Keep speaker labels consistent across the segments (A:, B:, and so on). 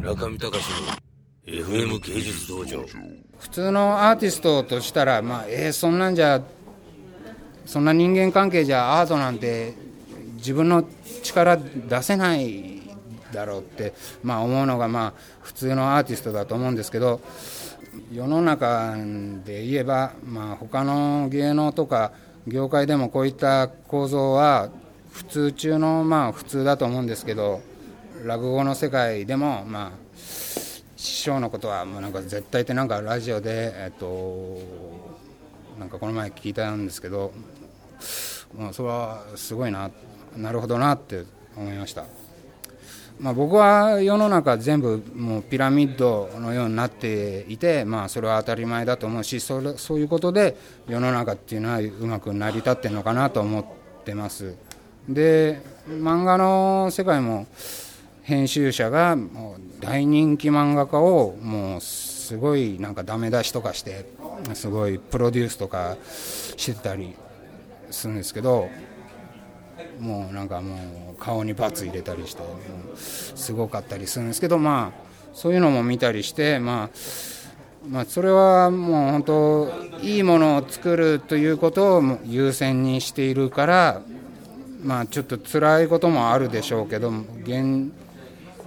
A: 中見隆の FM 芸術道場。
B: 普通のアーティストとしたら、まあ、えー、そんなんじゃそんな人間関係じゃアートなんて自分の力出せないだろうって、まあ、思うのが、まあ、普通のアーティストだと思うんですけど世の中で言えば、まあ、他の芸能とか業界でもこういった構造は普通中のまあ普通だと思うんですけど落語の世界でもまあ師匠のことはもうなんか絶対ってなんかラジオでえっとなんかこの前聞いたんですけど、まあ、それはすごいななるほどなって思いました。まあ、僕は世の中全部もうピラミッドのようになっていて、まあ、それは当たり前だと思うしそれそういうことで世の中っていうのはうまく成り立ってるのかなと思ってます。で漫画の世界も編集者がもう大人気漫画家をもうすごいなんかダメ出しとかしてすごいプロデュースとかしてたりするんですけどもうなんかもう顔に罰入れたりしてすごかったりするんですけどまあそういうのも見たりしてまあまあ、それはもう本当いいものを作るということを優先にしているからまあちょっと辛いこともあるでしょうけど現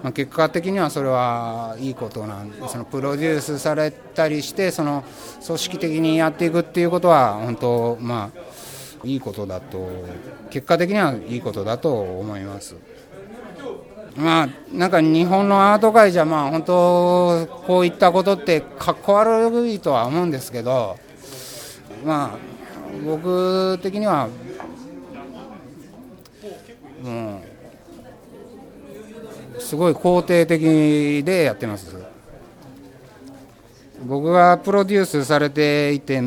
B: まあ、結果的にはそれはいいことなんでそのプロデュースされたりしてその組織的にやっていくっていうことは本当まあいいことだと結果的にはいいことだと思います。まあ、なんか日本のアート界じゃ、まあ、本当、こういったことってかっこ悪いとは思うんですけど、まあ、僕的には、もう、すごい肯定的でやってます。僕がプロデュースされていて、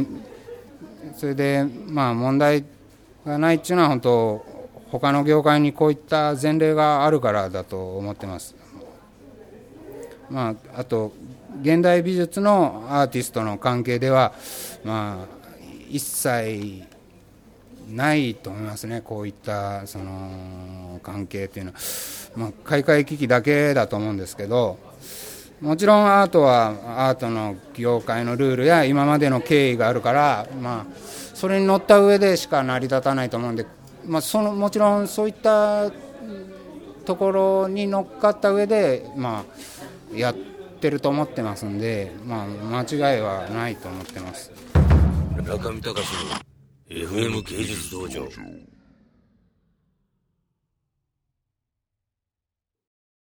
B: それで、まあ、問題がないっていうのは、本当、他の業界にこういった前例があるからだと思ってます。まあ、あと、現代美術のアーティストの関係では、まあ、一切ないと思いますね、こういったその関係っていうのは、まあ、開会危機だけだと思うんですけど、もちろんアートはアートの業界のルールや今までの経緯があるから、まあ、それに乗った上でしか成り立たないと思うんで、まあ、そのもちろんそういったところに乗っかった上で、まあ、やってると思ってますんで、まあ、間違いはないと思ってます。
A: 中見隆。FM 芸術道場。